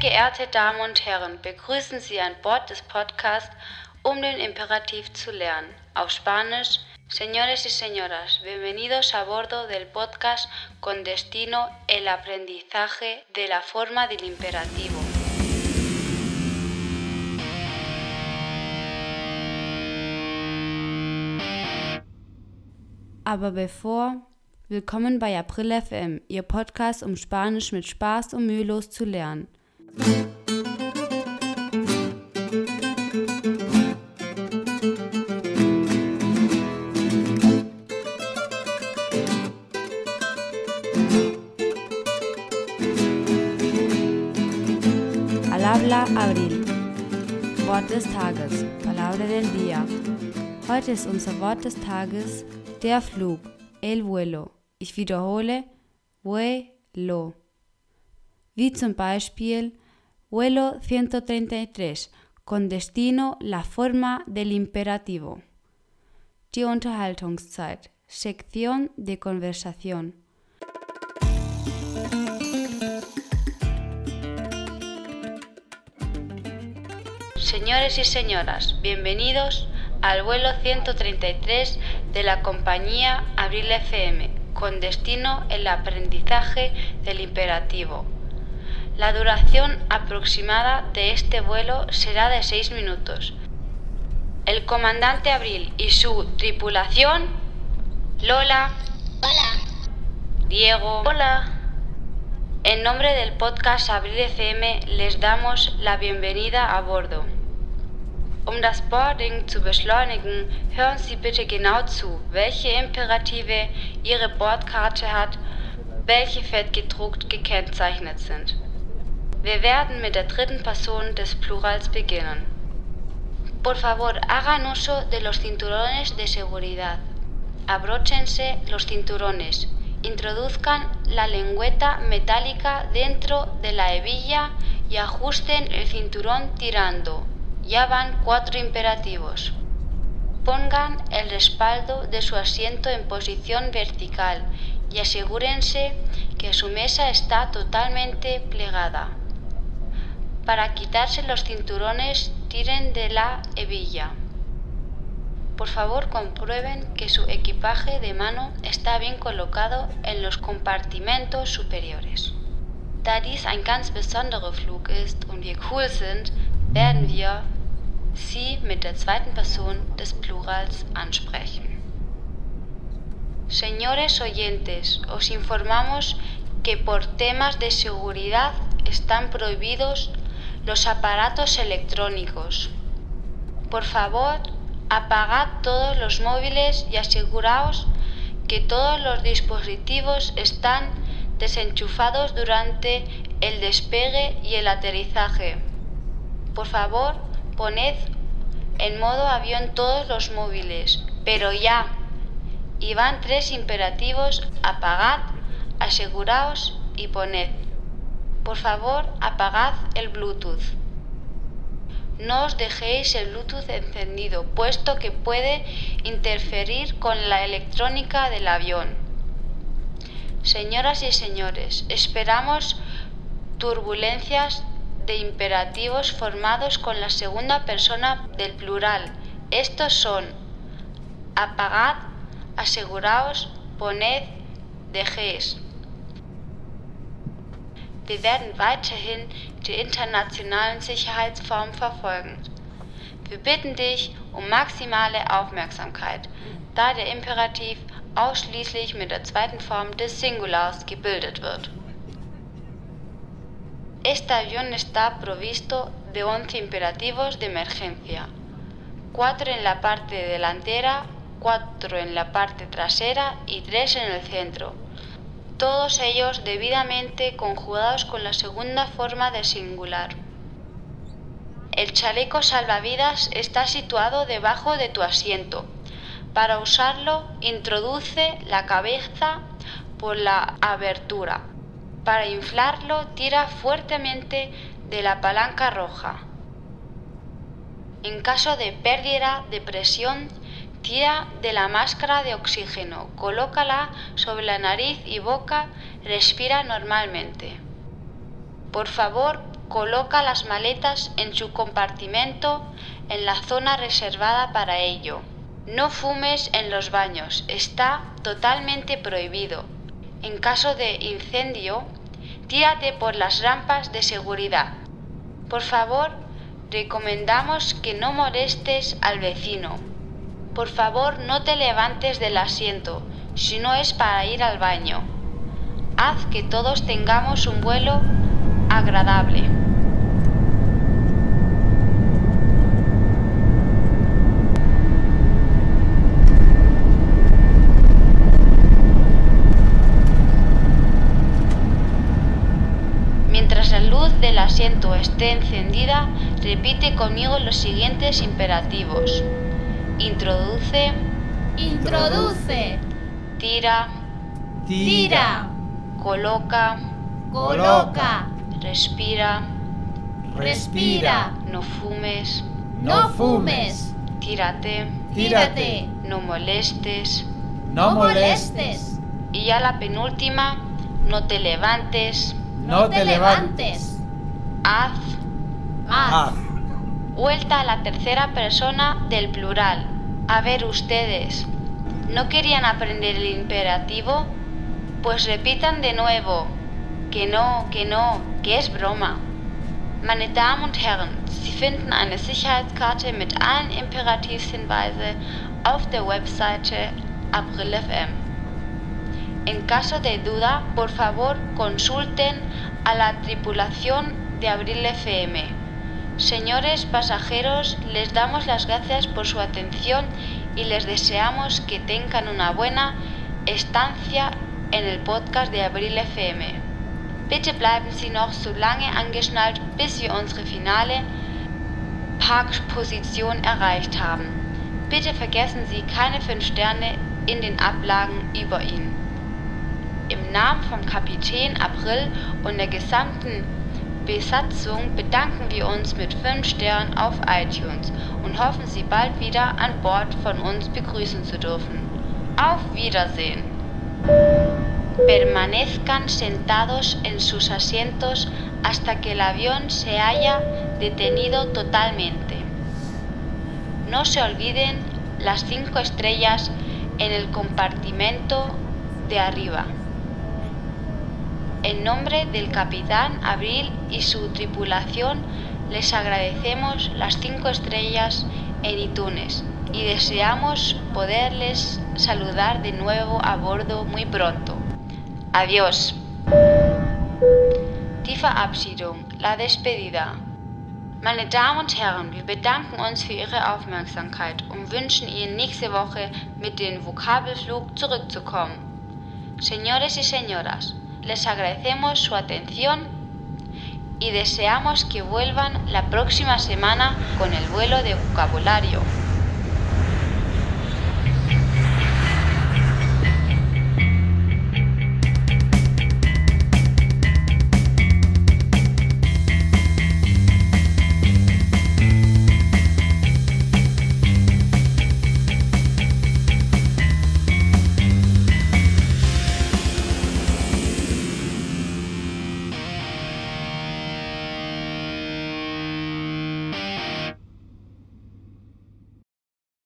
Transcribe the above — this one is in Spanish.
Geehrte Damen und Herren, begrüßen Sie an Bord des Podcasts, um den Imperativ zu lernen. Auf Spanisch, señores y señoras, bienvenidos a bordo del podcast con destino el aprendizaje de la forma del imperativo. Aber bevor, willkommen bei April FM, Ihr Podcast, um Spanisch mit Spaß und mühelos zu lernen. Al habla Abril. Wort des Tages. Palabra del día. Heute ist unser Wort des Tages der Flug. El vuelo. Ich wiederhole. Vuelo. Wie zum Beispiel Vuelo 133 con destino la forma del imperativo. Die Unterhaltungszeit. Sección de conversación. Señores y señoras, bienvenidos al vuelo 133 de la compañía Abril FM, con destino el aprendizaje del imperativo. La duración aproximada de este vuelo será de 6 minutos. El comandante Abril y su tripulación, Lola, Hola. Diego, Hola. en nombre del podcast Abril FM les damos la bienvenida a bordo. Um das Boarding zu beschleunigen, hören Sie bitte genau zu, welche Imperative Ihre Bordkarte hat, welche fettgedruckt gekennzeichnet sind. Wir werden mit der dritten Person des Plurals beginnen. Por favor, hagan uso de los cinturones de seguridad. Abróchense los cinturones. Introduzcan la lengüeta metálica dentro de la hebilla y ajusten el cinturón tirando. Ya van cuatro imperativos. Pongan el respaldo de su asiento en posición vertical y asegúrense que su mesa está totalmente plegada. Para quitarse los cinturones, tiren de la hebilla. Por favor, comprueben que su equipaje de mano está bien colocado en los compartimentos superiores. Da dies ein ganz besonderer Flug ist und wir cool sind, werden wir Sie mit der zweiten Person des Plurals ansprechen. Señores oyentes, os informamos que por temas de seguridad están prohibidos los aparatos electrónicos. Por favor, apagad todos los móviles y aseguraos que todos los dispositivos están desenchufados durante el despegue y el aterrizaje. Por favor, poned en modo avión todos los móviles, pero ya. Y van tres imperativos, apagad, aseguraos y poned. Por favor, apagad el Bluetooth. No os dejéis el Bluetooth encendido, puesto que puede interferir con la electrónica del avión. Señoras y señores, esperamos turbulencias de imperativos formados con la segunda persona del plural. Estos son apagad, aseguraos, poned, dejéis. Wir werden weiterhin die internationalen Sicherheitsformen verfolgen. Wir bitten dich um maximale Aufmerksamkeit, da der Imperativ ausschließlich mit der zweiten Form des Singulars gebildet wird. Este avión está provisto de 11 imperativos de emergencia, 4 en la parte delantera, 4 en la parte trasera y 3 en el centro, todos ellos debidamente conjugados con la segunda forma de singular. El chaleco salvavidas está situado debajo de tu asiento. Para usarlo, introduce la cabeza por la abertura. Para inflarlo, tira fuertemente de la palanca roja. En caso de pérdida de presión, tira de la máscara de oxígeno, colócala sobre la nariz y boca, respira normalmente. Por favor, coloca las maletas en su compartimento en la zona reservada para ello. No fumes en los baños, está totalmente prohibido. En caso de incendio, tírate por las rampas de seguridad. Por favor, recomendamos que no molestes al vecino. Por favor, no te levantes del asiento si no es para ir al baño. Haz que todos tengamos un vuelo agradable. Mientras la luz del asiento esté encendida, repite conmigo los siguientes imperativos. Introduce, Introduce, tira, tira, coloca, coloca, respira, respira, no fumes, no fumes, tírate, tírate, no molestes. no molestes, Y ya la penúltima, no te levantes, no te levantes, haz. haz, Vuelta a la tercera persona del plural. A ver ustedes, ¿no querían aprender el imperativo? Pues repitan de nuevo. Que no, que no, que es broma. Meine Damen und Herren, Sie finden eine Sicherheitskarte mit allen Imperativshinweisen auf der Webseite April FM. En caso de duda, por favor consulten a la tripulación de Abril FM. Señores pasajeros, les damos las gracias por su atención y les deseamos que tengan una buena estancia en el podcast de Abril FM. Bitte bleiben Sie noch so lange angeschnallt, bis wir unsere finale Parkposition erreicht haben. Bitte vergessen Sie keine 5 Sterne in den Ablagen über ihn. Im Namen vom Kapitän April und der gesamten Besatzung bedanken wir uns mit 5 Sternen auf iTunes und hoffen, Sie bald wieder an Bord von uns begrüßen zu dürfen. Auf Wiedersehen. Permanezcan sentados en sus asientos hasta que el avión se haya detenido totalmente. No se olviden las 5 estrellas en el compartimento de arriba. En nombre del capitán Abril y su tripulación les agradecemos las 5 estrellas en iTunes y deseamos poderles saludar de nuevo a bordo muy pronto. Adiós. Die Verabschiedung, la despedida. Meine Damen und Herren, wir bedanken uns für Ihre Aufmerksamkeit und wünschen Ihnen nächste Woche mit dem Vokabelflug zurückzukommen. Señores y señoras, les agradecemos su atención y deseamos que vuelvan la próxima semana con el vuelo de vocabulario.